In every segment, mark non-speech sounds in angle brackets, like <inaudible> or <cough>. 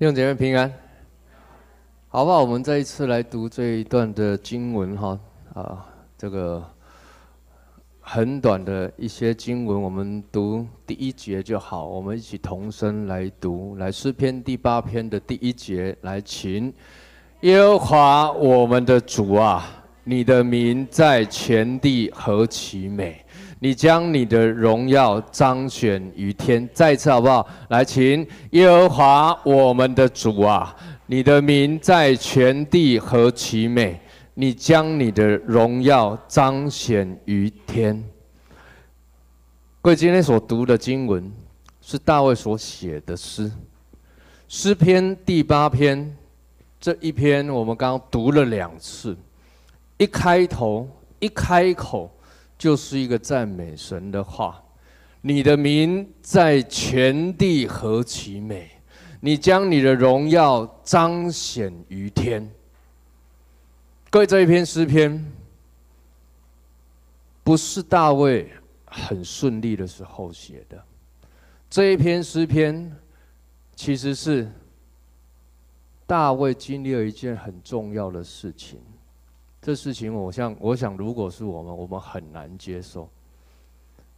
弟兄姐妹平安，好不好？我们再一次来读这一段的经文哈啊，这个很短的一些经文，我们读第一节就好。我们一起同声来读，来诗篇第八篇的第一节，来请耶和华我们的主啊，你的名在全地何其美！你将你的荣耀彰显于天，再一次好不好？来，请耶和华我们的主啊，你的名在全地何其美！你将你的荣耀彰显于天。各位，今天所读的经文是大卫所写的诗，诗篇第八篇这一篇，我们刚刚读了两次，一开头一开口。就是一个赞美神的话，你的名在全地何其美！你将你的荣耀彰显于天。各位，这一篇诗篇不是大卫很顺利的时候写的，这一篇诗篇其实是大卫经历了一件很重要的事情。这事情，我想，我想，如果是我们，我们很难接受，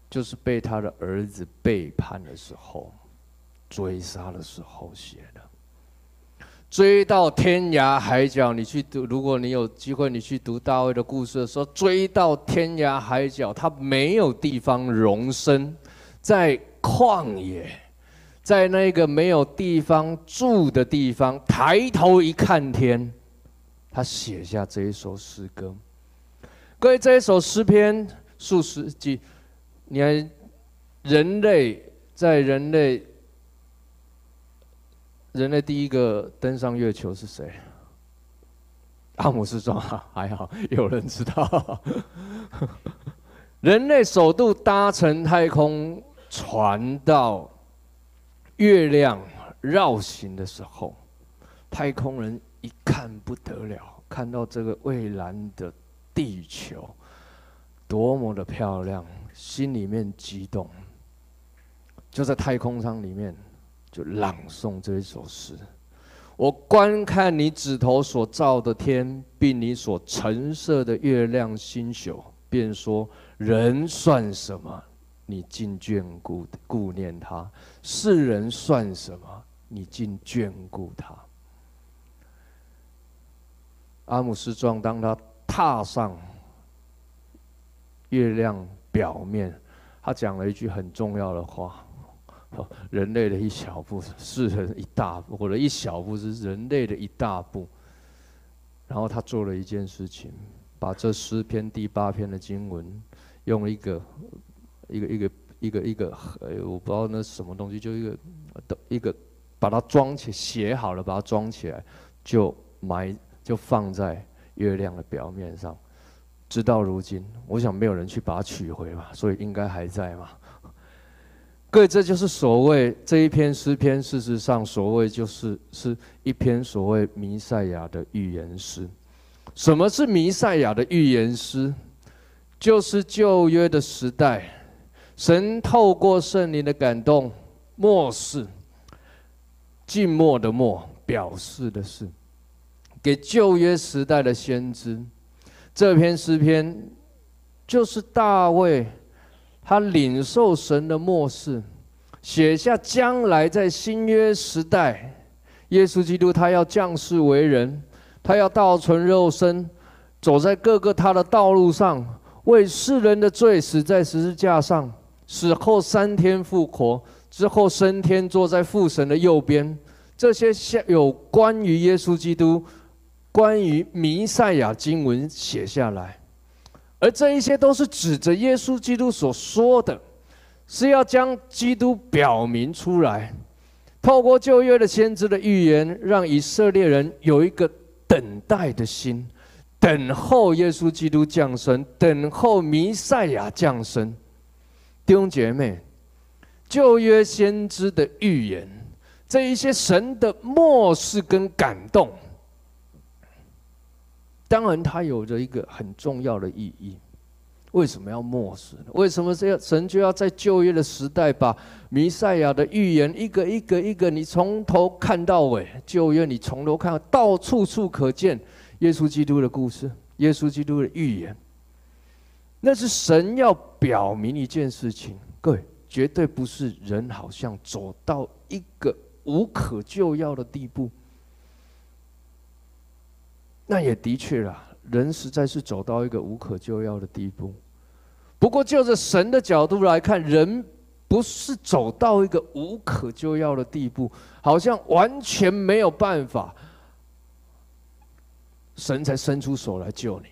就是被他的儿子背叛的时候，追杀的时候写的，追到天涯海角。你去读，如果你有机会，你去读大卫的故事的时候，追到天涯海角，他没有地方容身，在旷野，在那个没有地方住的地方，抬头一看天。他写下这一首诗歌，各位，这一首诗篇数世纪，你看，人类在人类，人类第一个登上月球是谁？阿姆斯壮啊，还好有人知道。人类首度搭乘太空船到月亮绕行的时候，太空人。一看不得了，看到这个蔚蓝的地球，多么的漂亮，心里面激动，就在太空舱里面就朗诵这一首诗。我观看你指头所照的天，并你所陈设的月亮星宿，便说：人算什么？你竟眷顾顾念他；世人算什么？你竟眷顾他。阿姆斯壮当他踏上月亮表面，他讲了一句很重要的话：“ <laughs> 人类的一小步，是人一大步；或者一小步是人类的一大步。”然后他做了一件事情，把这诗篇第八篇的经文，用一个一个一个一个一个，我不知道那是什么东西，就一个的一个把它装起写好了，把它装起来，就埋。就放在月亮的表面上，直到如今，我想没有人去把它取回吧，所以应该还在嘛。<laughs> 各位，这就是所谓这一篇诗篇，事实上所谓就是是一篇所谓弥赛亚的预言诗。什么是弥赛亚的预言诗？就是旧约的时代，神透过圣灵的感动，末世，静默的默，表示的是。给旧约时代的先知，这篇诗篇就是大卫，他领受神的默示，写下将来在新约时代，耶稣基督他要降世为人，他要道成肉身，走在各个他的道路上，为世人的罪死在十字架上，死后三天复活，之后升天坐在父神的右边，这些有关于耶稣基督。关于弥赛亚经文写下来，而这一些都是指着耶稣基督所说的，是要将基督表明出来。透过旧约的先知的预言，让以色列人有一个等待的心，等候耶稣基督降生，等候弥赛亚降生。弟兄姐妹，旧约先知的预言，这一些神的默示跟感动。当然，它有着一个很重要的意义。为什么要默示呢？为什么这样？神就要在旧约的时代把弥赛亚的预言一个一个一个，你从头看到尾。旧约你从头看，到处处可见耶稣基督的故事，耶稣基督的预言。那是神要表明一件事情，各位，绝对不是人好像走到一个无可救药的地步。那也的确啦。人实在是走到一个无可救药的地步，不过就着神的角度来看，人不是走到一个无可救药的地步，好像完全没有办法，神才伸出手来救你。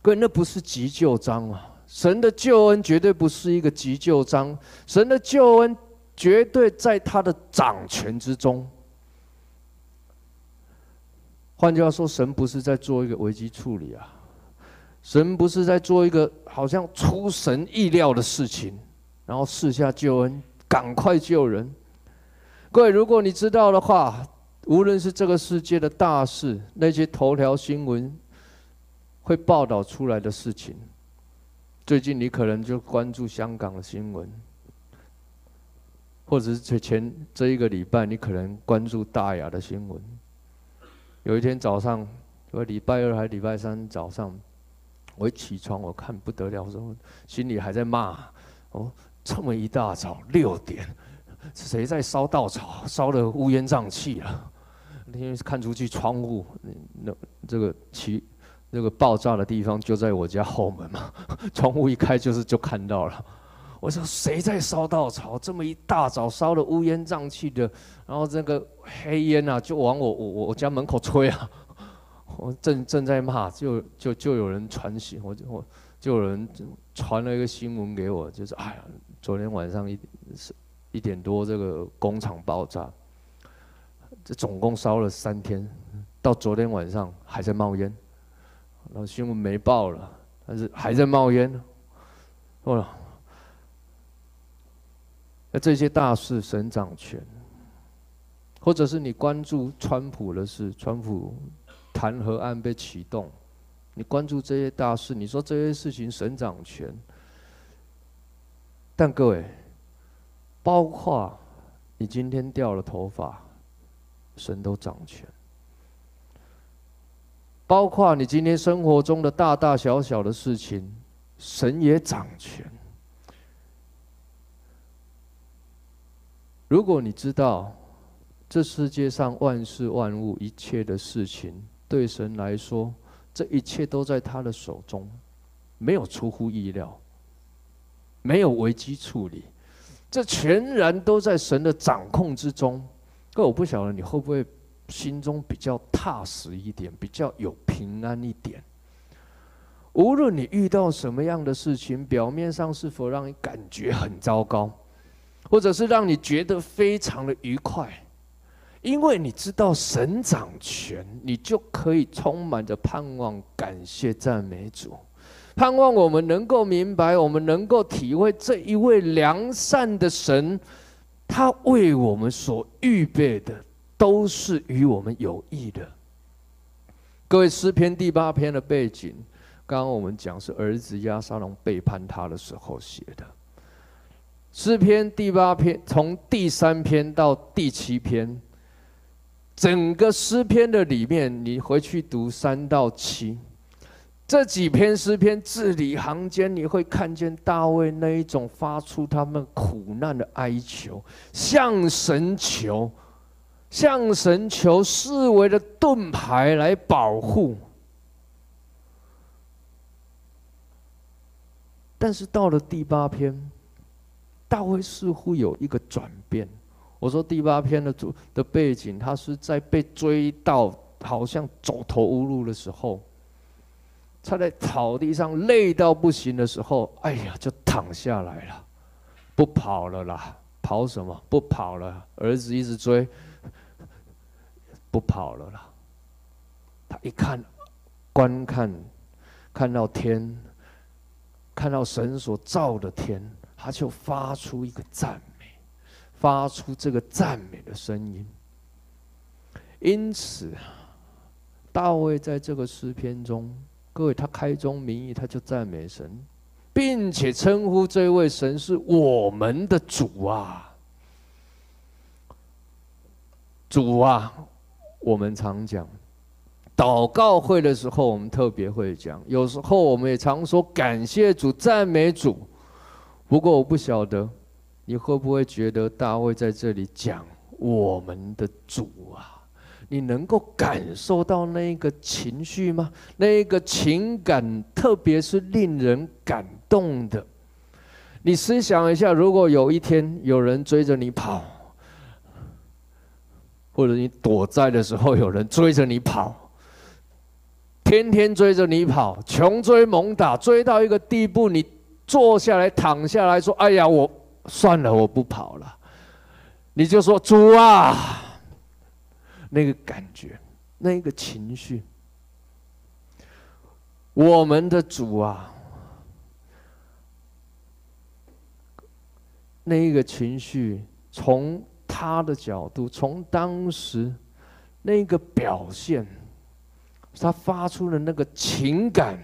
各位，那不是急救章啊！神的救恩绝对不是一个急救章，神的救恩绝对在他的掌权之中。换句话说，神不是在做一个危机处理啊，神不是在做一个好像出神意料的事情，然后赐下救恩，赶快救人。各位，如果你知道的话，无论是这个世界的大事，那些头条新闻会报道出来的事情，最近你可能就关注香港的新闻，或者是前前这一个礼拜，你可能关注大雅的新闻。有一天早上，我礼拜二还礼拜三早上，我一起床，我看不得了，我说心里还在骂：哦，这么一大早六点，谁在烧稻草，烧得乌烟瘴气啊？因为看出去窗户，那这个起那个爆炸的地方就在我家后门嘛，<laughs> 窗户一开就是就看到了。我说谁在烧稻草？这么一大早烧得乌烟瘴气的，然后这个黑烟啊，就往我我我家门口吹啊！<laughs> 我正正在骂，就就就有人传信，我就我就有人传了一个新闻给我，就是哎呀，昨天晚上一一点多，这个工厂爆炸，这总共烧了三天，到昨天晚上还在冒烟，然后新闻没报了，但是还在冒烟，哦。那这些大事，神掌权，或者是你关注川普的事，川普弹劾案被启动，你关注这些大事，你说这些事情神掌权，但各位，包括你今天掉了头发，神都掌权；包括你今天生活中的大大小小的事情，神也掌权。如果你知道这世界上万事万物一切的事情，对神来说，这一切都在他的手中，没有出乎意料，没有危机处理，这全然都在神的掌控之中。可我不晓得你会不会心中比较踏实一点，比较有平安一点。无论你遇到什么样的事情，表面上是否让你感觉很糟糕？或者是让你觉得非常的愉快，因为你知道神掌权，你就可以充满着盼望、感谢、赞美主。盼望我们能够明白，我们能够体会这一位良善的神，他为我们所预备的都是与我们有益的。各位，诗篇第八篇的背景，刚刚我们讲是儿子亚沙龙背叛他的时候写的。诗篇第八篇，从第三篇到第七篇，整个诗篇的里面，你回去读三到七，这几篇诗篇字里行间，你会看见大卫那一种发出他们苦难的哀求，向神求，向神求四围的盾牌来保护。但是到了第八篇。大卫似乎有一个转变。我说第八篇的主的背景，他是在被追到好像走投无路的时候，他在草地上累到不行的时候，哎呀，就躺下来了，不跑了啦，跑什么？不跑了，儿子一直追，不跑了啦。他一看，观看，看到天，看到神所造的天。他就发出一个赞美，发出这个赞美的声音。因此，大卫在这个诗篇中，各位，他开宗明义，他就赞美神，并且称呼这位神是我们的主啊！主啊！我们常讲，祷告会的时候，我们特别会讲。有时候我们也常说感谢主、赞美主。不过我不晓得，你会不会觉得大卫在这里讲我们的主啊？你能够感受到那个情绪吗？那个情感，特别是令人感动的。你思想一下，如果有一天有人追着你跑。或者你躲在的时候，有人追着你跑，天天追着你跑，穷追猛打，追到一个地步，你坐下来躺下来说：“哎呀，我算了，我不跑了。”你就说：“主啊！”那个感觉，那个情绪，我们的主啊，那个情绪从。他的角度，从当时那个表现，他发出的那个情感，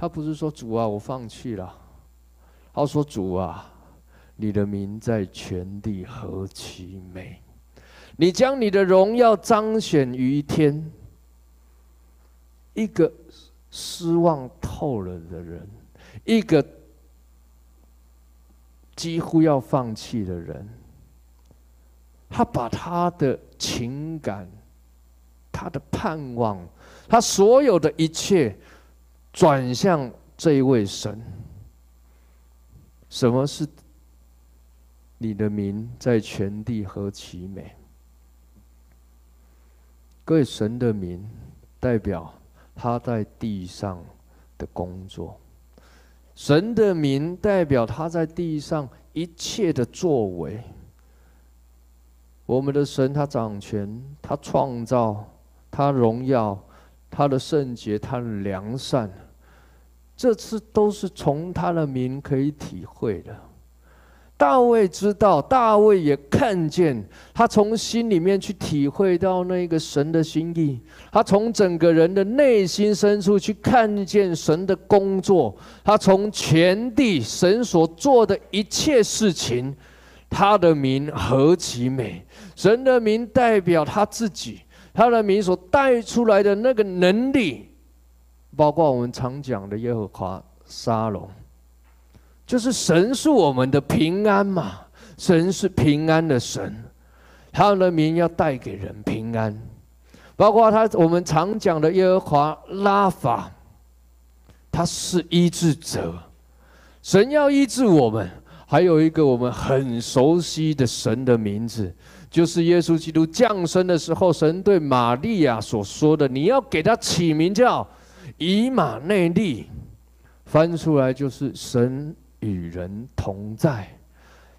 他不是说主啊，我放弃了，他说主啊，你的名在全地何其美，你将你的荣耀彰显于天。一个失望透了的人，一个。几乎要放弃的人，他把他的情感、他的盼望、他所有的一切转向这一位神。什么是你的名在全地何其美？各位，神的名代表他在地上的工作。神的名代表他在地上一切的作为。我们的神，他掌权，他创造，他荣耀，他的圣洁，他的良善，这次都是从他的名可以体会的。大卫知道，大卫也看见，他从心里面去体会到那个神的心意，他从整个人的内心深处去看见神的工作，他从全地神所做的一切事情，他的名何其美！神的名代表他自己，他的名所带出来的那个能力，包括我们常讲的耶和华沙龙。就是神是我们的平安嘛，神是平安的神，他的名要带给人平安，包括他我们常讲的耶和华拉法，他是医治者，神要医治我们。还有一个我们很熟悉的神的名字，就是耶稣基督降生的时候，神对玛利亚所说的：“你要给他起名叫以马内利”，翻出来就是神。与人同在，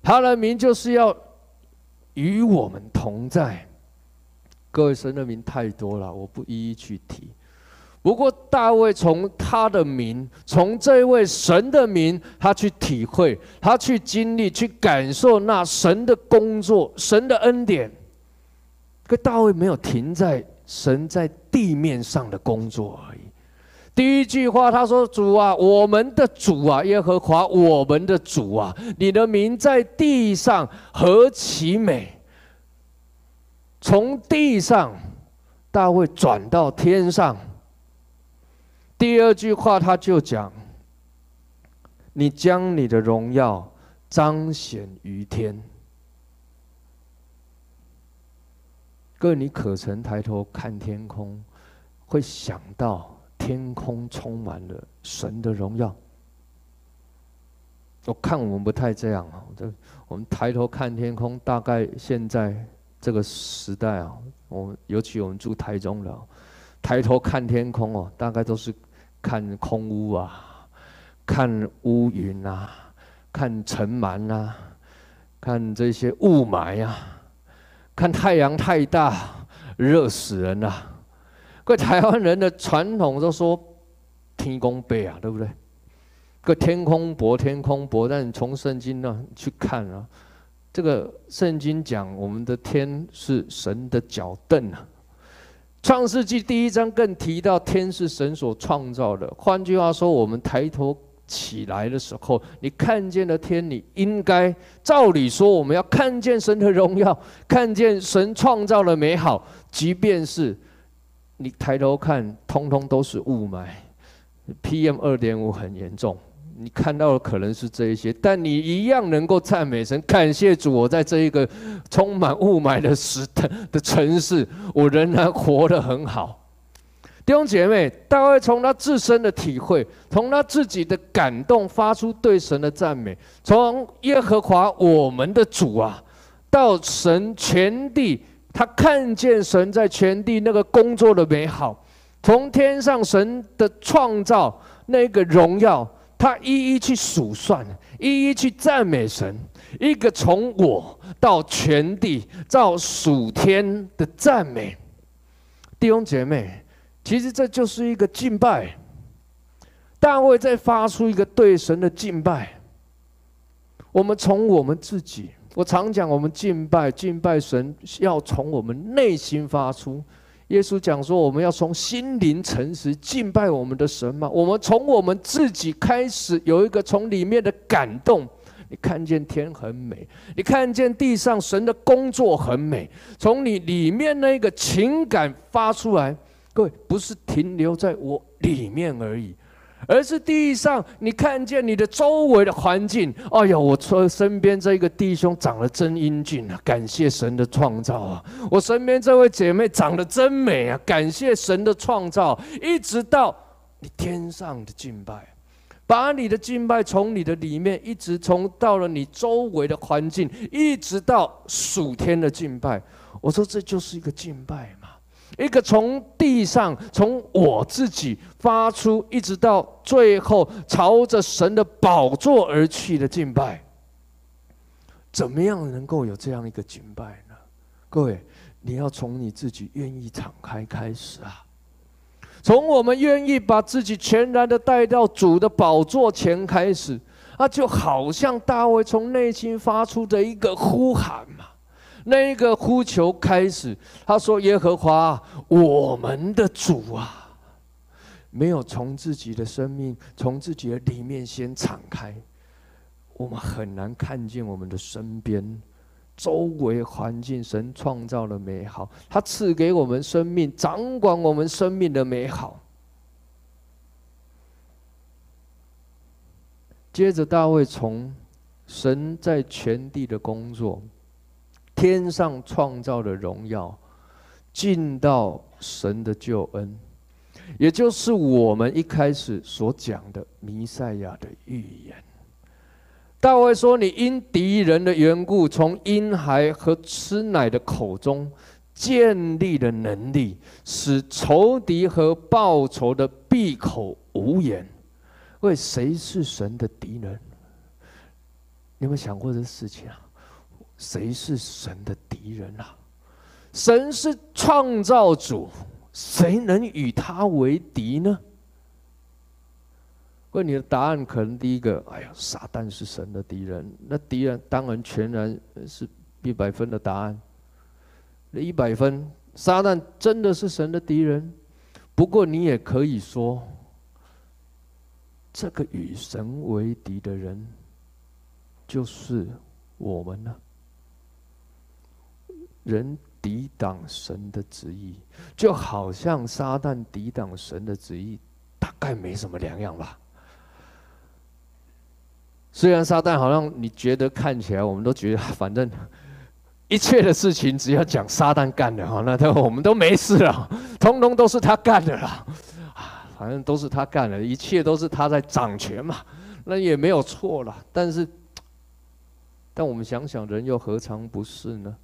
他的名就是要与我们同在。各位，神的名太多了，我不一一去提。不过大卫从他的名，从这位神的名，他去体会，他去经历，去感受那神的工作，神的恩典。可大卫没有停在神在地面上的工作而已。第一句话，他说：“主啊，我们的主啊，耶和华，我们的主啊，你的名在地上何其美！”从地上，大卫转到天上。第二句话，他就讲：“你将你的荣耀彰显于天。”各位，你可曾抬头看天空，会想到？天空充满了神的荣耀。我看我们不太这样啊，这我们抬头看天空，大概现在这个时代啊，我尤其我们住台中的，抬头看天空哦，大概都是看空污啊，看乌云啊，看尘螨啊，看这些雾霾啊，看太阳太大，热死人了。各台湾人的传统都说天公伯啊，对不对？个天空伯，天空伯，但你从圣经那去看啊，这个圣经讲我们的天是神的脚凳啊，创世纪第一章更提到天是神所创造的。换句话说，我们抬头起来的时候，你看见了天，你应该照理说，我们要看见神的荣耀，看见神创造的美好。即便是你抬头看，通通都是雾霾，PM 二点五很严重。你看到的可能是这一些，但你一样能够赞美神，感谢主。我在这一个充满雾霾的时代的城市，我仍然活得很好。弟兄姐妹，大卫从他自身的体会，从他自己的感动，发出对神的赞美。从耶和华我们的主啊，到神全地，他看见神在全地那个工作的美好，从天上神的创造那个荣耀。他一一去数算，一一去赞美神，一个从我到全地造数天的赞美。弟兄姐妹，其实这就是一个敬拜。大卫在发出一个对神的敬拜。我们从我们自己，我常讲，我们敬拜敬拜神，要从我们内心发出。耶稣讲说：“我们要从心灵诚实敬拜我们的神嘛？我们从我们自己开始有一个从里面的感动。你看见天很美，你看见地上神的工作很美，从你里面那个情感发出来。各位，不是停留在我里面而已。”而是地上，你看见你的周围的环境，哎呀，我说身边这个弟兄长得真英俊啊，感谢神的创造啊！我身边这位姐妹长得真美啊，感谢神的创造。一直到你天上的敬拜，把你的敬拜从你的里面，一直从到了你周围的环境，一直到属天的敬拜。我说这就是一个敬拜。一个从地上，从我自己发出，一直到最后朝着神的宝座而去的敬拜，怎么样能够有这样一个敬拜呢？各位，你要从你自己愿意敞开开始啊！从我们愿意把自己全然的带到主的宝座前开始，那就好像大卫从内心发出的一个呼喊嘛。那一个呼求开始，他说：“耶和华，我们的主啊，没有从自己的生命，从自己的里面先敞开，我们很难看见我们的身边、周围环境。神创造了美好，他赐给我们生命，掌管我们生命的美好。”接着，大卫从神在全地的工作。天上创造的荣耀，进到神的救恩，也就是我们一开始所讲的弥赛亚的预言。大卫说：“你因敌人的缘故，从婴孩和吃奶的口中建立了能力，使仇敌和报仇的闭口无言。”为谁是神的敌人？有没有想过这事情啊？谁是神的敌人啊？神是创造主，谁能与他为敌呢？问你的答案可能第一个，哎呀，撒旦是神的敌人。那敌人当然全然是一百分的答案。那一百分，撒旦真的是神的敌人。不过你也可以说，这个与神为敌的人，就是我们呢。人抵挡神的旨意，就好像撒旦抵挡神的旨意，大概没什么两样吧。虽然撒旦好像你觉得看起来，我们都觉得反正一切的事情只要讲撒旦干的哈，那都我们都没事了，通通都是他干的啦。啊，反正都是他干的，一切都是他在掌权嘛，那也没有错了。但是，但我们想想，人又何尝不是呢？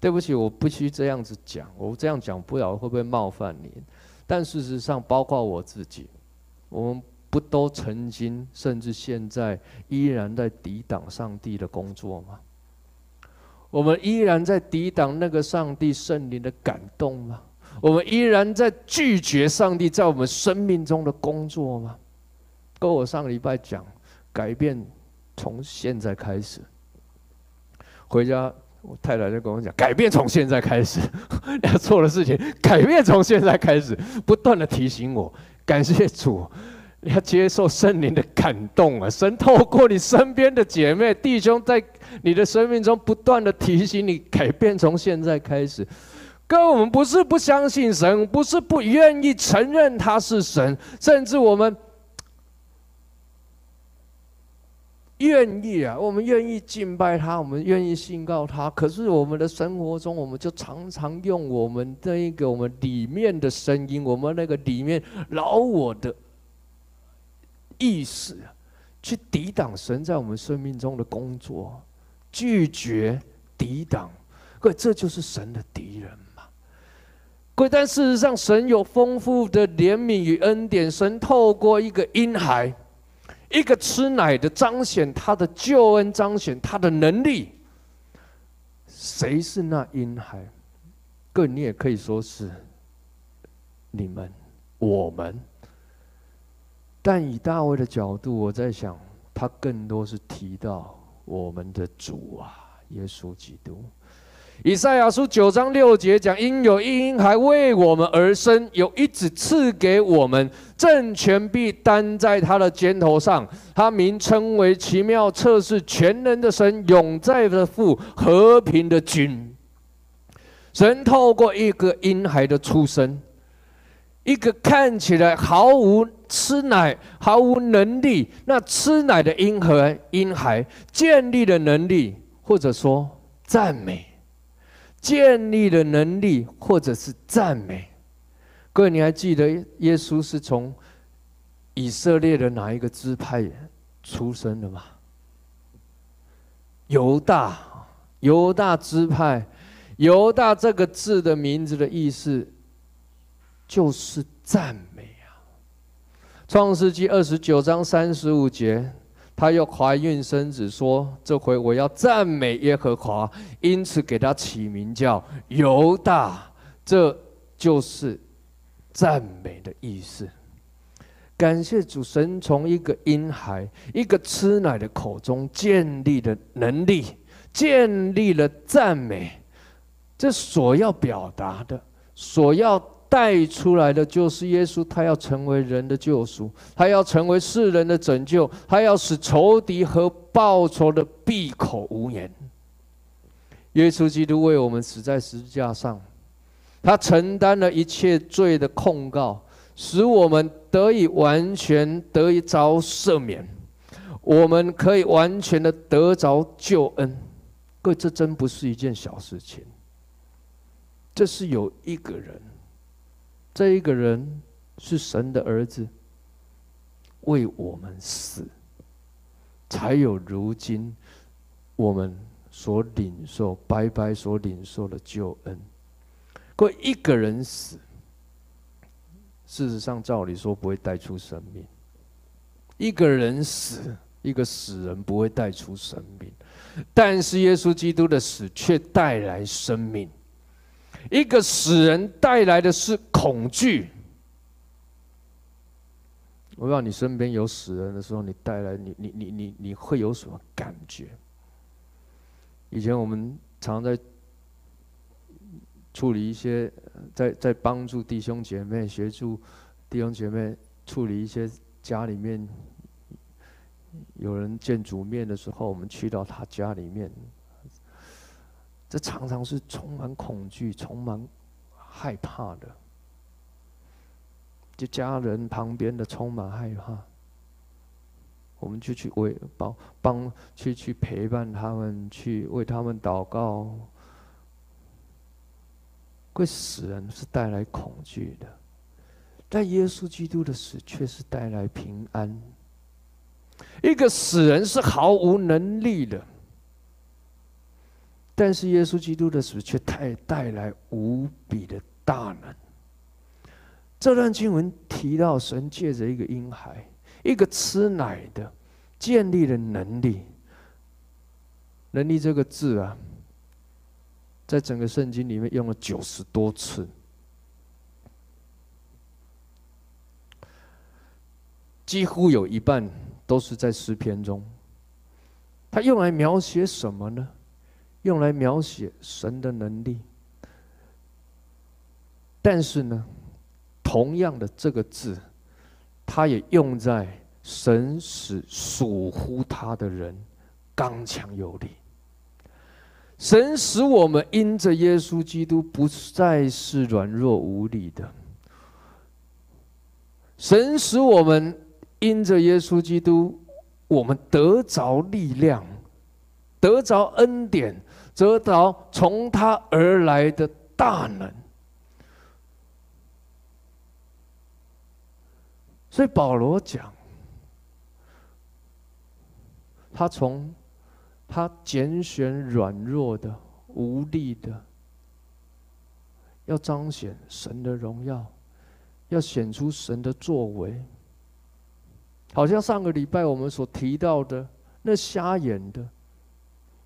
对不起，我必须这样子讲。我这样讲不了会不会冒犯你？但事实上，包括我自己，我们不都曾经，甚至现在依然在抵挡上帝的工作吗？我们依然在抵挡那个上帝圣灵的感动吗？我们依然在拒绝上帝在我们生命中的工作吗？跟我上个礼拜讲，改变从现在开始，回家。我太太就跟我讲，改变从现在开始，<laughs> 要做的事情，改变从现在开始，不断的提醒我，感谢主，要接受圣灵的感动啊！神透过你身边的姐妹弟兄，在你的生命中不断的提醒你，改变从现在开始。哥，我们不是不相信神，不是不愿意承认他是神，甚至我们。愿意啊，我们愿意敬拜他，我们愿意信靠他。可是我们的生活中，我们就常常用我们这一个我们里面的声音，我们那个里面老我的意识，去抵挡神在我们生命中的工作，拒绝抵挡。各位，这就是神的敌人嘛？各位，但事实上，神有丰富的怜悯与恩典，神透过一个婴孩。一个吃奶的彰显他的救恩，彰显他的能力。谁是那婴孩？各位，你也可以说是你们、我们。但以大卫的角度，我在想，他更多是提到我们的主啊，耶稣基督。以赛亚书九章六节讲：因有一婴孩为我们而生，有一子赐给我们，政权必担在他的肩头上。他名称为奇妙、测试、全能的神、永在的父、和平的君。神透过一个婴孩的出生，一个看起来毫无吃奶、毫无能力，那吃奶的婴孩，婴孩建立的能力，或者说赞美。建立的能力，或者是赞美。各位，你还记得耶稣是从以色列的哪一个支派出生的吗？犹大，犹大支派。犹大这个字的名字的意思，就是赞美啊。创世纪二十九章三十五节。她又怀孕生子，说：“这回我要赞美耶和华，因此给他起名叫犹大。”这就是赞美的意思。感谢主神从一个婴孩、一个吃奶的口中建立的能力，建立了赞美。这所要表达的，所要。带出来的就是耶稣，他要成为人的救赎，他要成为世人的拯救，他要使仇敌和报仇的闭口无言。耶稣基督为我们死在十字架上，他承担了一切罪的控告，使我们得以完全得以着赦免，我们可以完全的得着救恩。各位，这真不是一件小事情，这是有一个人。这一个人是神的儿子，为我们死，才有如今我们所领受白白所领受的救恩。各位，一个人死，事实上照理说不会带出生命。一个人死，一个死人不会带出生命，但是耶稣基督的死却带来生命。一个死人带来的是恐惧。我不知道你身边有死人的时候，你带来你你你你你会有什么感觉？以前我们常在处理一些，在在帮助弟兄姐妹，协助弟兄姐妹处理一些家里面有人见主面的时候，我们去到他家里面。这常常是充满恐惧、充满害怕的。就家人旁边的充满害怕，我们就去为帮帮去去陪伴他们，去为他们祷告。会死人是带来恐惧的，但耶稣基督的死却是带来平安。一个死人是毫无能力的。但是耶稣基督的死却带带来无比的大能。这段经文提到神借着一个婴孩，一个吃奶的，建立了能力。能力这个字啊，在整个圣经里面用了九十多次，几乎有一半都是在诗篇中。它用来描写什么呢？用来描写神的能力。但是呢，同样的这个字，它也用在神使属乎他的人刚强有力。神使我们因着耶稣基督不再是软弱无力的。神使我们因着耶稣基督，我们得着力量，得着恩典，得到从他而来的大能。所以保罗讲，他从他拣选软弱的、无力的，要彰显神的荣耀。要显出神的作为，好像上个礼拜我们所提到的那瞎眼的，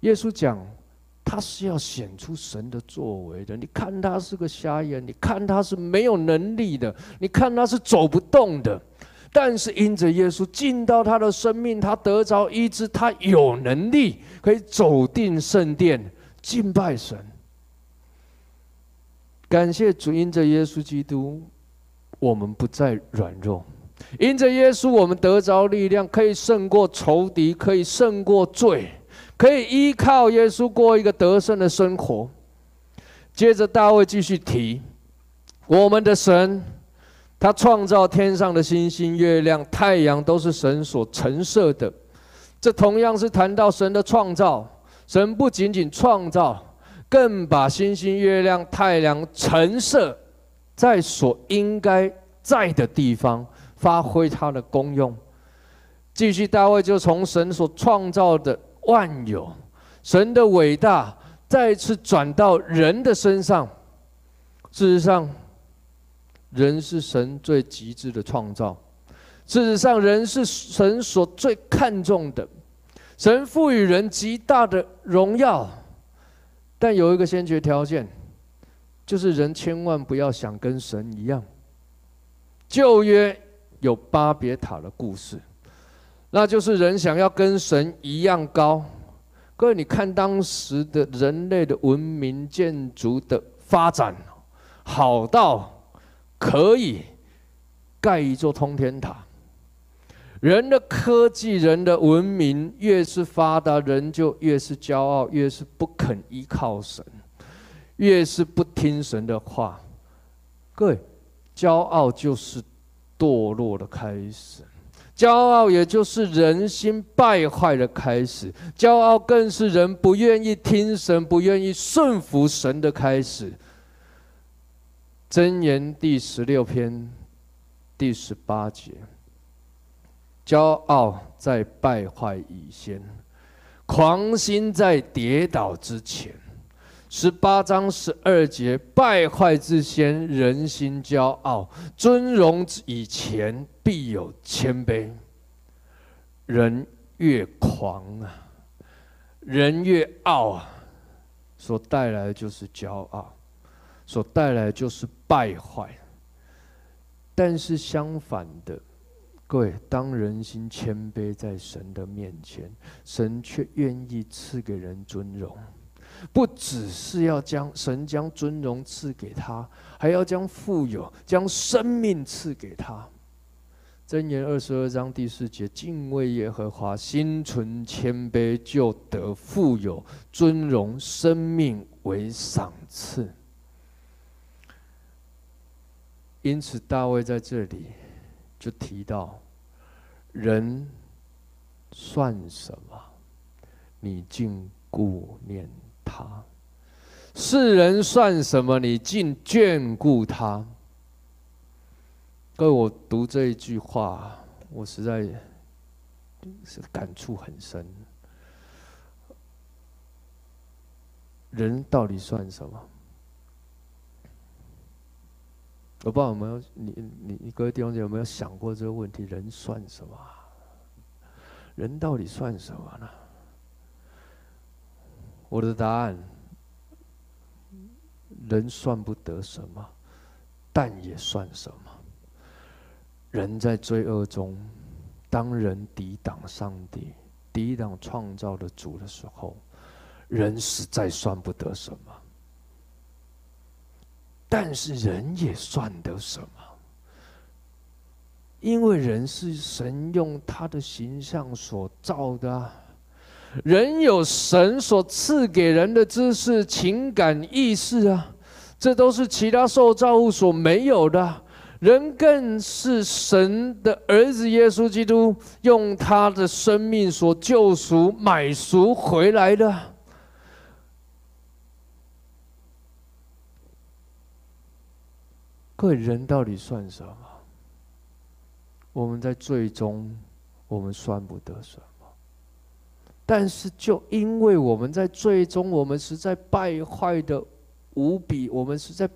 耶稣讲他是要显出神的作为的。你看他是个瞎眼，你看他是没有能力的，你看他是走不动的，但是因着耶稣进到他的生命，他得着医治，他有能力可以走进圣殿敬拜神。感谢主，因着耶稣基督。我们不再软弱，因着耶稣，我们得着力量，可以胜过仇敌，可以胜过罪，可以依靠耶稣过一个得胜的生活。接着大卫继续提，我们的神，他创造天上的星星、月亮、太阳，都是神所陈设的。这同样是谈到神的创造，神不仅仅创造，更把星星、月亮、太阳陈设。在所应该在的地方发挥它的功用。继续，大卫就从神所创造的万有、神的伟大，再次转到人的身上。事实上，人是神最极致的创造。事实上，人是神所最看重的。神赋予人极大的荣耀，但有一个先决条件。就是人千万不要想跟神一样。旧约有巴别塔的故事，那就是人想要跟神一样高。各位，你看当时的人类的文明建筑的发展，好到可以盖一座通天塔。人的科技、人的文明越是发达，人就越是骄傲，越是不肯依靠神。越是不听神的话，各位，骄傲就是堕落的开始，骄傲也就是人心败坏的开始，骄傲更是人不愿意听神、不愿意顺服神的开始。箴言第十六篇第十八节：骄傲在败坏以先，狂心在跌倒之前。十八章十二节，败坏之先，人心骄傲；尊荣以前，必有谦卑。人越狂啊，人越傲啊，所带来就是骄傲，所带来就是败坏。但是相反的，各位，当人心谦卑在神的面前，神却愿意赐给人尊荣。不只是要将神将尊荣赐给他，还要将富有、将生命赐给他。箴言二十二章第四节：敬畏耶和华，心存谦卑，就得富有、尊荣、生命为赏赐。因此，大卫在这里就提到：人算什么？你竟顾念。他，世人算什么？你竟眷顾他？各位，我读这一句话，我实在是感触很深。人到底算什么？我不知道有没有你你你各位弟兄姐妹有没有想过这个问题？人算什么？人到底算什么呢？我的答案：人算不得什么，但也算什么。人在罪恶中，当人抵挡上帝、抵挡创造的主的时候，人实在算不得什么，但是人也算得什么？因为人是神用他的形象所造的啊，人有神所赐给人的知识、情感、意识啊，这都是其他受造物所没有的。人更是神的儿子耶稣基督用他的生命所救赎、买赎回来的。各位，人到底算什么？我们在最终，我们算不得什么。但是，就因为我们在最终，我们实在败坏的无比，我们实在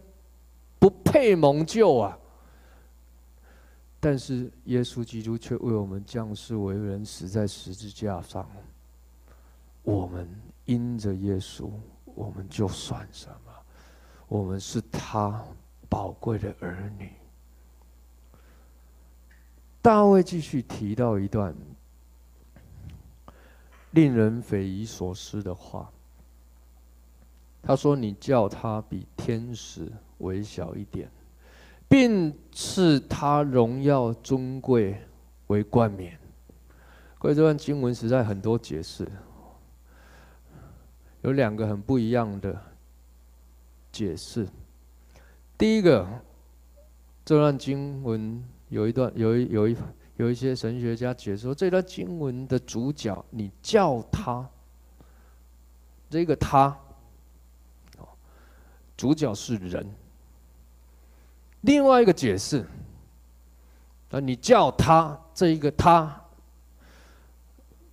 不配蒙救啊！但是，耶稣基督却为我们降世为人，死在十字架上。我们因着耶稣，我们就算什么？我们是他宝贵的儿女。大卫继续提到一段令人匪夷所思的话。他说：“你叫他比天使微小一点，并赐他荣耀尊贵为冠冕。”各位，这段经文实在很多解释，有两个很不一样的解释。第一个，这段经文。有一段，有一有一有一些神学家解说这段经文的主角，你叫他，这个他，主角是人。另外一个解释，啊，你叫他这一个他，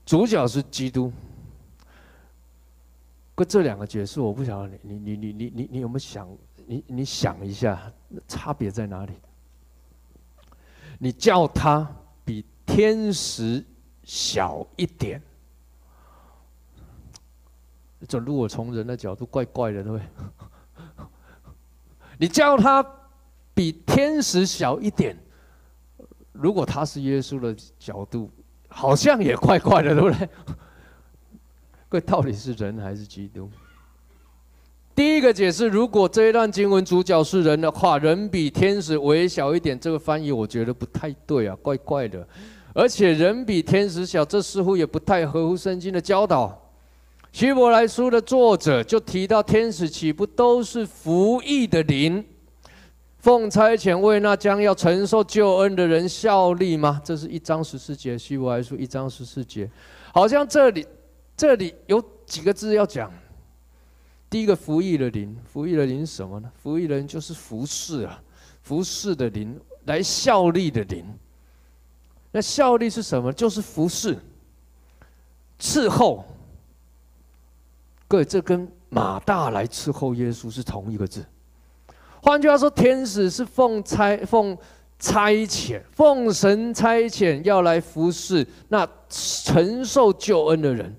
主角是基督。可这两个解释，我不晓得你你你你你你有没有想，你你想一下，差别在哪里？你叫他比天使小一点，这如果从人的角度，怪怪的，对不对？<laughs> 你叫他比天使小一点，如果他是耶稣的角度，好像也怪怪的，对不对？<laughs> 这到底是人还是基督？第一个解释，如果这一段经文主角是人的话，人比天使微小一点，这个翻译我觉得不太对啊，怪怪的。而且人比天使小，这似乎也不太合乎圣经的教导。希伯来书的作者就提到，天使岂不都是服役的灵，奉差遣为那将要承受救恩的人效力吗？这是一章十四节，希伯来书一章十四节，好像这里这里有几个字要讲。第一个服役的灵，服役的灵什么呢？服役的灵就是服侍啊，服侍的灵，来效力的灵。那效力是什么？就是服侍、伺候。各位，这跟马大来伺候耶稣是同一个字。换句话说，天使是奉差奉差遣，奉神差遣要来服侍那承受救恩的人。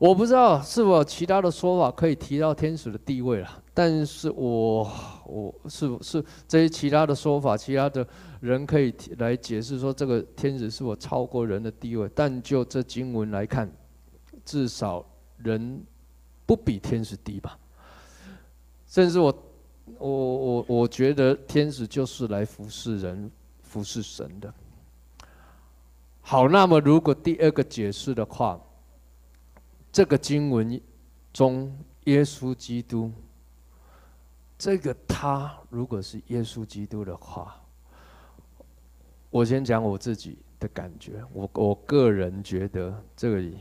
我不知道是否其他的说法可以提到天使的地位了，但是我我是是这些其他的说法，其他的人可以来解释说这个天使是否超过人的地位，但就这经文来看，至少人不比天使低吧。甚至我我我我觉得天使就是来服侍人、服侍神的。好，那么如果第二个解释的话。这个经文中，耶稣基督，这个他如果是耶稣基督的话，我先讲我自己的感觉，我我个人觉得这里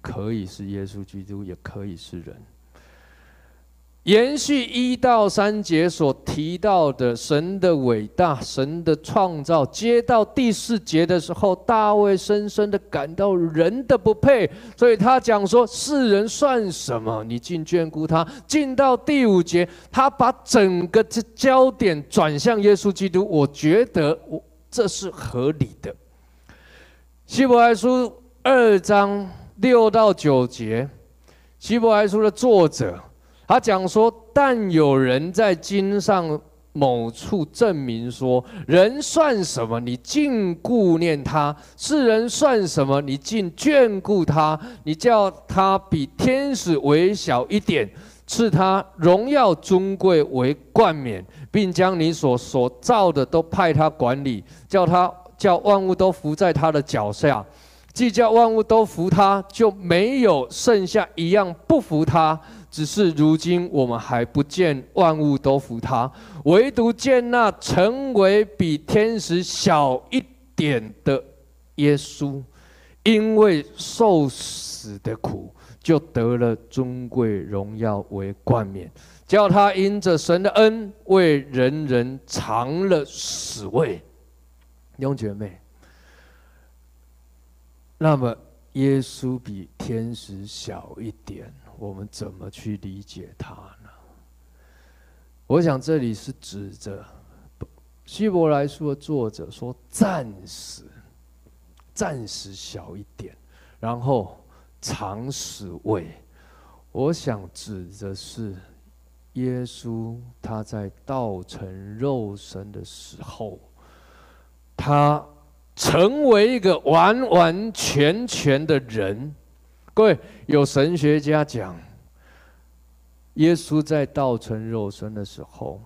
可以是耶稣基督，也可以是人。延续一到三节所提到的神的伟大、神的创造，接到第四节的时候，大卫深深的感到人的不配，所以他讲说：“世人算什么？你竟眷顾他。”进到第五节，他把整个这焦点转向耶稣基督，我觉得我这是合理的。希伯来书二章六到九节，希伯来书的作者。他讲说：“但有人在经上某处证明说：人算什么？你竟顾念他；世人算什么？你竟眷顾他？你叫他比天使微小一点，赐他荣耀尊贵为冠冕，并将你所所造的都派他管理，叫他叫万物都服在他的脚下。既叫万物都服他，就没有剩下一样不服他。只是如今我们还不见万物都服他，唯独见那成为比天使小一点的耶稣，因为受死的苦，就得了尊贵荣耀为冠冕，叫他因着神的恩，为人人尝了死味。弟兄姐妹，那么耶稣比天使小一点。我们怎么去理解它呢？我想这里是指着希伯来书的作者说，暂时、暂时小一点，然后尝死味。我想指的是耶稣他在道成肉身的时候，他成为一个完完全全的人。各位，有神学家讲，耶稣在道成肉身的时候，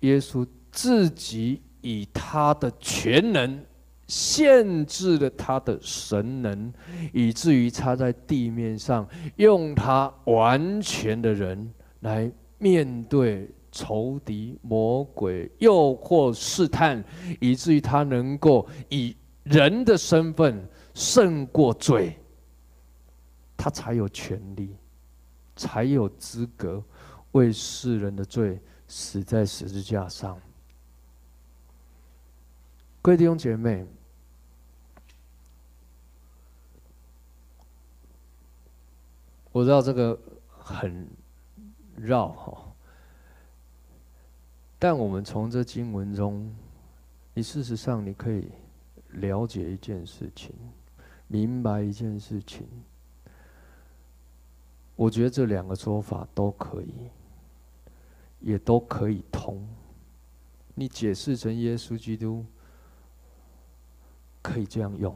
耶稣自己以他的全能限制了他的神能，以至于他在地面上用他完全的人来面对仇敌、魔鬼、诱惑、试探，以至于他能够以人的身份胜过罪。他才有权利，才有资格为世人的罪死在十字架上。各位弟兄姐妹，我知道这个很绕哈，但我们从这经文中，你事实上你可以了解一件事情，明白一件事情。我觉得这两个说法都可以，也都可以通。你解释成耶稣基督，可以这样用。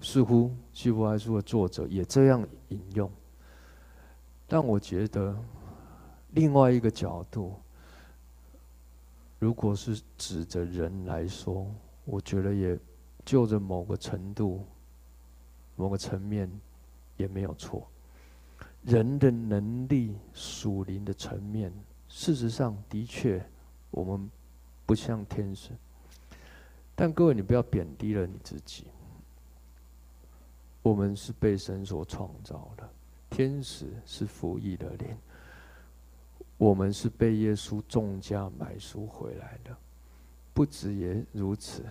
似乎希伯来书的作者也这样引用。但我觉得另外一个角度，如果是指着人来说，我觉得也就着某个程度、某个层面也没有错。人的能力、属灵的层面，事实上的确，我们不像天使。但各位，你不要贬低了你自己。我们是被神所创造的，天使是服役的灵。我们是被耶稣重价买赎回来的，不止也如此。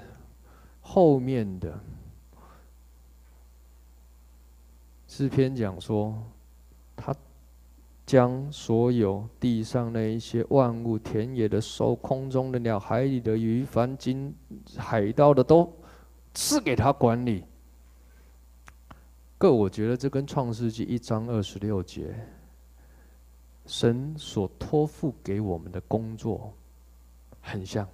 后面的诗篇讲说。他将所有地上那一些万物、田野的兽、空中的鸟、海里的鱼、凡经海盗的，都赐给他管理。各，我觉得这跟创世纪一章二十六节神所托付给我们的工作很像。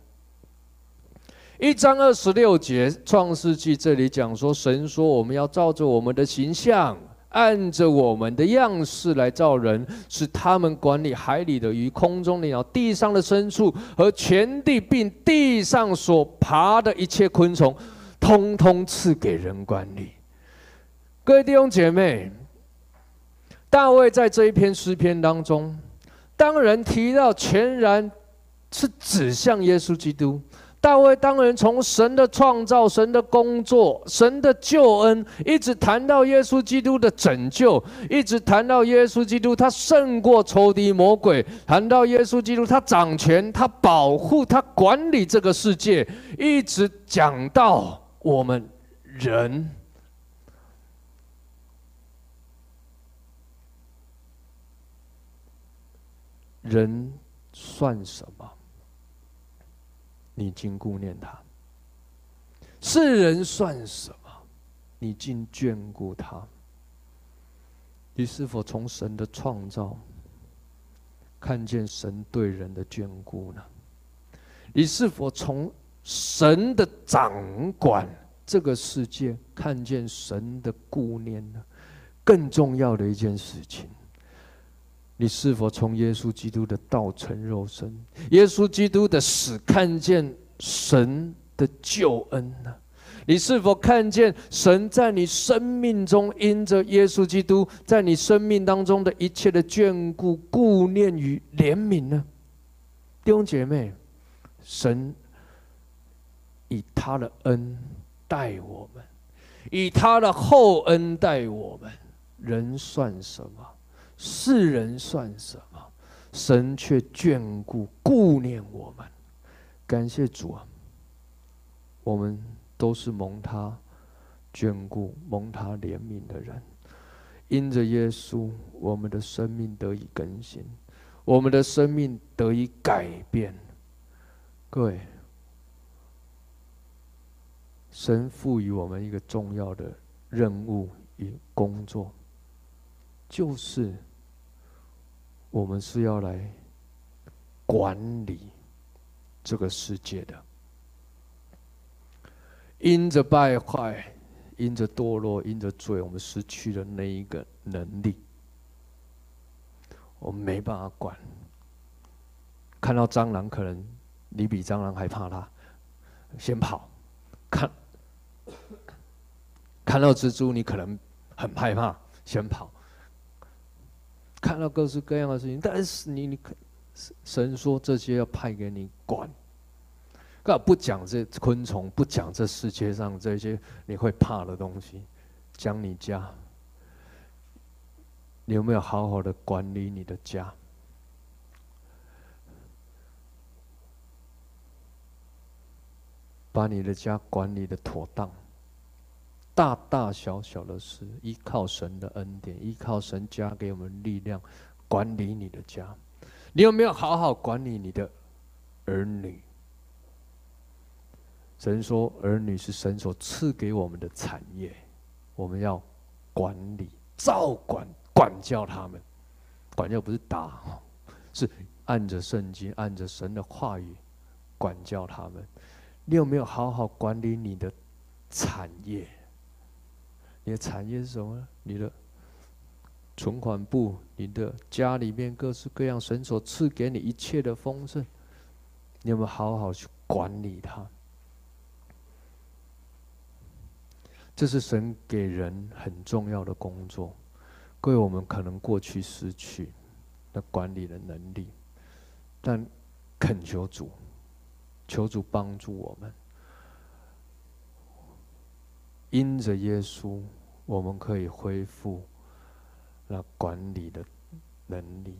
一章二十六节创世纪这里讲说，神说我们要照着我们的形象。按着我们的样式来造人，使他们管理海里的鱼、空中的鸟、地上的牲畜和全地，并地上所爬的一切昆虫，通通赐给人管理。各位弟兄姐妹，大卫在这一篇诗篇当中，当人提到全然是指向耶稣基督。大卫当然从神的创造、神的工作、神的救恩，一直谈到耶稣基督的拯救，一直谈到耶稣基督他胜过仇敌魔鬼，谈到耶稣基督他掌权、他保护、他管理这个世界，一直讲到我们人，人算什么？你竟顾念他，世人算什么？你竟眷顾他。你是否从神的创造看见神对人的眷顾呢？你是否从神的掌管这个世界看见神的顾念呢？更重要的一件事情，你是否从耶稣基督的道成肉身、耶稣基督的死看见神的救恩呢？你是否看见神在你生命中因着耶稣基督在你生命当中的一切的眷顾、顾念与怜悯呢？弟兄姐妹，神以他的恩待我们，以他的厚恩待我们，人算什么？世人算什么？神却眷顾、顾念我们。感谢主啊！我们。都是蒙他眷顾、蒙他怜悯的人，因着耶稣，我们的生命得以更新，我们的生命得以改变。各位，神赋予我们一个重要的任务与工作，就是我们是要来管理这个世界的。因着败坏，因着堕落，因着罪，我们失去了那一个能力，我们没办法管。看到蟑螂，可能你比蟑螂还怕它，先跑；看看到蜘蛛，你可能很害怕，先跑。看到各式各样的事情，但是你你神说这些要派给你管。干不讲这昆虫，不讲这世界上这些你会怕的东西，讲你家，你有没有好好的管理你的家？把你的家管理的妥当，大大小小的事，依靠神的恩典，依靠神加给我们力量，管理你的家。你有没有好好管理你的儿女？神说：“儿女是神所赐给我们的产业，我们要管理、照管、管教他们。管教不是打，是按着圣经、按着神的话语管教他们。你有没有好好管理你的产业？你的产业是什么？你的存款簿，你的家里面各式各样神所赐给你一切的丰盛，你有没有好好去管理它？”这是神给人很重要的工作，各位，我们可能过去失去那管理的能力，但恳求主，求主帮助我们，因着耶稣，我们可以恢复那管理的能力。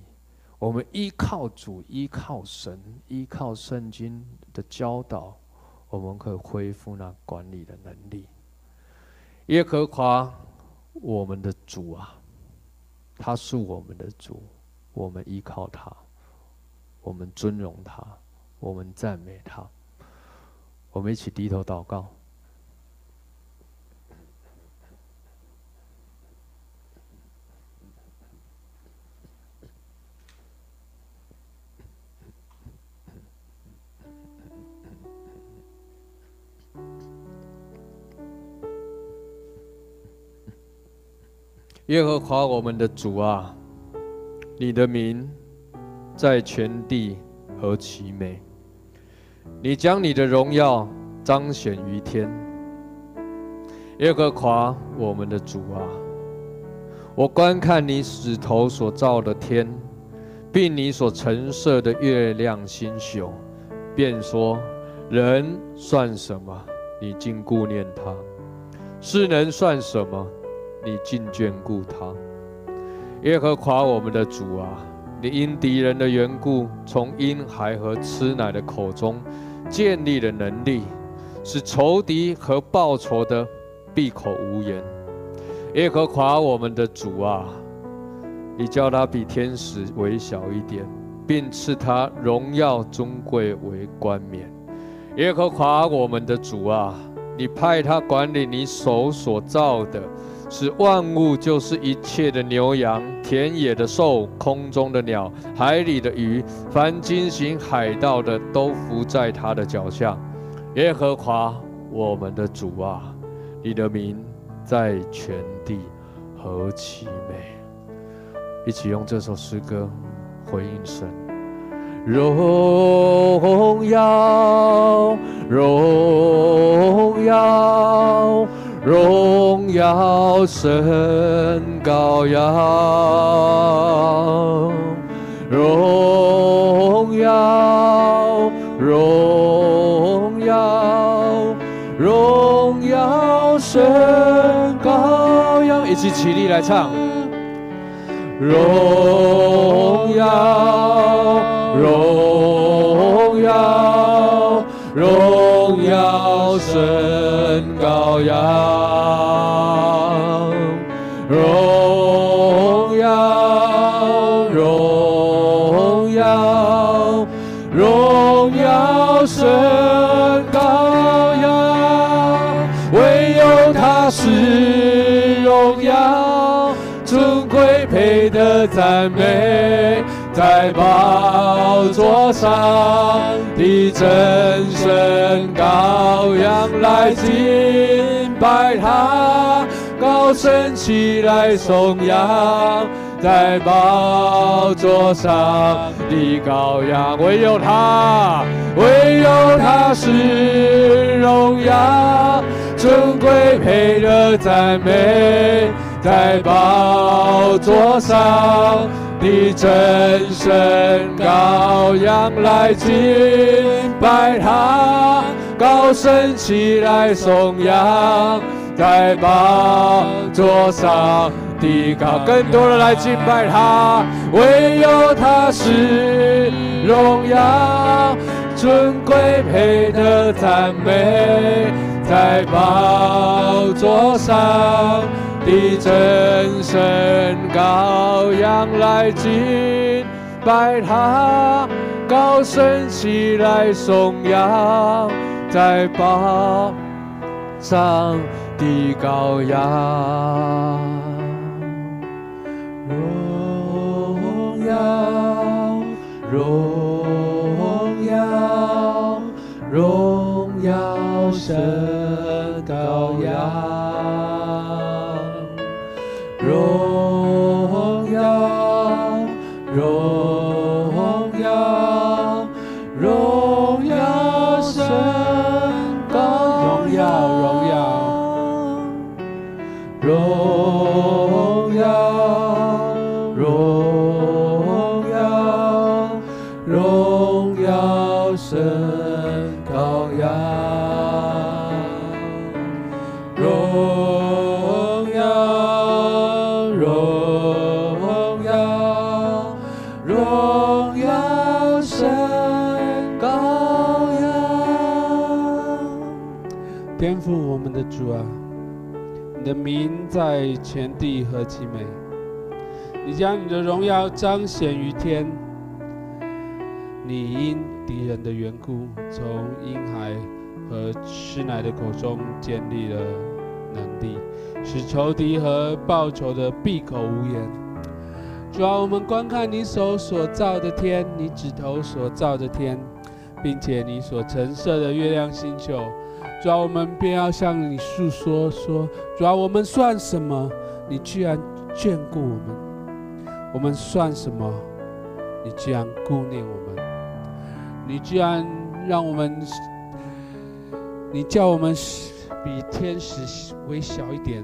我们依靠主，依靠神，依靠圣经的教导，我们可以恢复那管理的能力。耶和华，我们的主啊，他是我们的主，我们依靠他，我们尊荣他，我们赞美他，我们一起低头祷告。耶和华我们的主啊，你的名在全地何其美！你将你的荣耀彰显于天。耶和华我们的主啊，我观看你指头所造的天，并你所陈设的月亮星宿，便说：人算什么？你竟顾念他；世人算什么？你竟眷顾他，耶和华我们的主啊，你因敌人的缘故，从婴孩和吃奶的口中建立了能力，使仇敌和报仇的闭口无言。耶和华我们的主啊，你叫他比天使微小一点，并赐他荣耀尊贵为冠冕。耶和华我们的主啊，你派他管理你手所造的。使万物，就是一切的牛羊、田野的兽、空中的鸟、海里的鱼，凡惊醒海道的，都伏在他的脚下。耶和华我们的主啊，你的名在全地何其美！一起用这首诗歌回应神。荣耀，荣耀。荣耀神羔羊，荣耀荣耀荣耀神羔羊，一起起立来唱。荣耀荣耀荣耀神羔羊。在宝座上的真神羔羊来敬拜他，高声起来颂扬，在宝座上的羔羊，唯有他，唯有他是荣耀尊贵配得赞美。在宝座上你真神羔羊来敬拜他，高声起来颂扬，在宝座上的高，更多人来敬拜他，唯有他是荣耀尊贵配得赞美，在宝座上。的真神羔羊来敬拜他，高声起来颂扬，在宝上的羔羊，荣耀荣耀荣耀神羔羊。荣耀荣耀荣耀圣羔羊。荣耀荣耀荣耀圣羔羊。颠覆我们的主啊。你的名在全地何其美！你将你的荣耀彰显于天。你因敌人的缘故，从婴孩和吃奶的口中建立了能力，使仇敌和报仇的闭口无言。主啊，我们观看你手所造的天，你指头所造的天，并且你所陈设的月亮星球。主要，我们便要向你诉说说，主要，我们算什么？你居然眷顾我们；我们算什么？你居然顾念我们；你居然让我们，你叫我们比天使微小一点，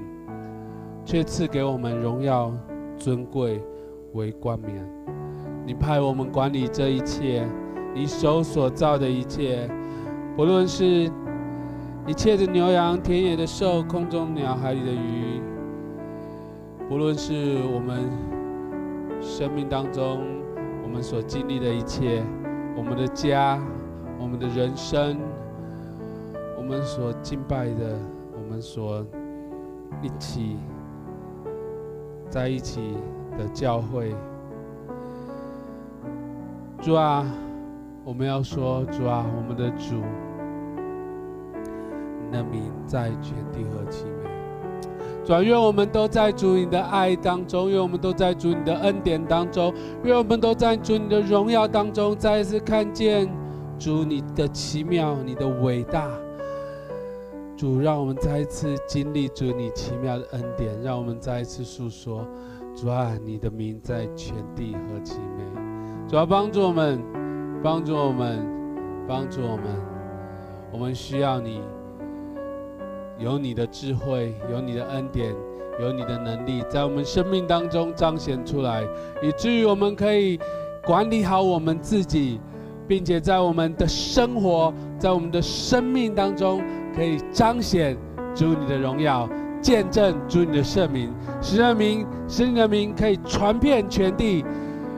却赐给我们荣耀、尊贵为冠冕。你派我们管理这一切，你手所造的一切，不论是。一切的牛羊、田野的兽、空中鸟、海里的鱼，不论是我们生命当中我们所经历的一切，我们的家、我们的人生，我们所敬拜的，我们所一起在一起的教会，主啊，我们要说，主啊，我们的主。那名在全地何其美！主啊，愿我们都在主你的爱当中，愿我们都在主你的恩典当中，愿我们都在主你的荣耀当中，再一次看见主你的奇妙，你的伟大。主，让我们再一次经历主你奇妙的恩典，让我们再一次诉说，主啊，你的名在全地何其美！主啊，帮助我们，帮助我们，帮助我们，我们需要你，有你的智慧，有你的恩典，有你的能力，在我们生命当中彰显出来，以至于我们可以管理好我们自己，并且在我们的生活，在我们的生命当中。可以彰显主你的荣耀，见证主你的圣名，使人名使你的名可以传遍全地，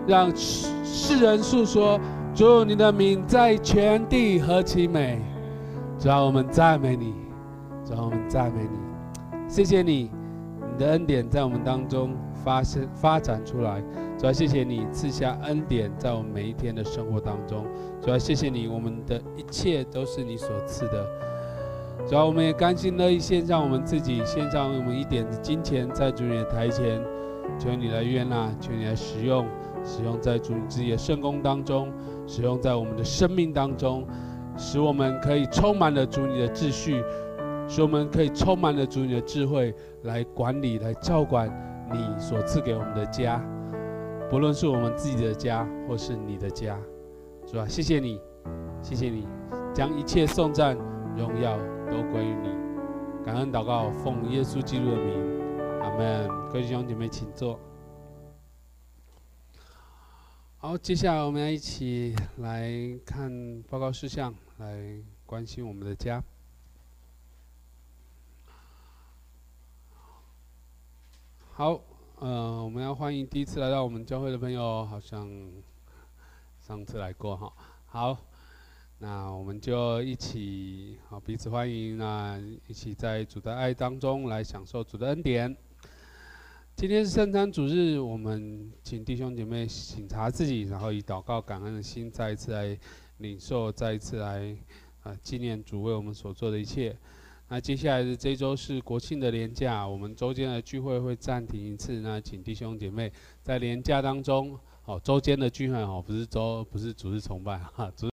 让世人诉说主你的名在全地何其美。主啊，我们赞美你，主啊，我赞美你，谢谢你，你的恩典在我们当中发生发展出来。主要，谢谢你赐下恩典在我们每一天的生活当中。主要，谢谢你，我们的一切都是你所赐的。主要我们也甘心乐意献上我们自己，献上我们一点的金钱，在主你的台前，求你来悦纳，求你来使用，使用在主你自己的圣工当中，使用在我们的生命当中，使我们可以充满了主你的秩序，使我们可以充满了主你的智慧，来管理、来照管你所赐给我们的家，不论是我们自己的家，或是你的家，是吧？谢谢你，谢谢你，将一切颂赞、荣耀。都归于你，感恩祷告，奉耶稣基督的名，阿门。各位弟兄姐妹，请坐。好，接下来我们要一起来看报告事项，来关心我们的家。好，呃，我们要欢迎第一次来到我们教会的朋友，好像上次来过哈。好。那我们就一起好彼此欢迎，那一起在主的爱当中来享受主的恩典。今天是圣餐主日，我们请弟兄姐妹省察自己，然后以祷告感恩的心，再一次来领受，再一次来啊纪念主为我们所做的一切。那接下来的这周是国庆的连假，我们周间的聚会会暂停一次。那请弟兄姐妹在连假当中，哦周间的聚会哦，不是周不是主日崇拜哈主。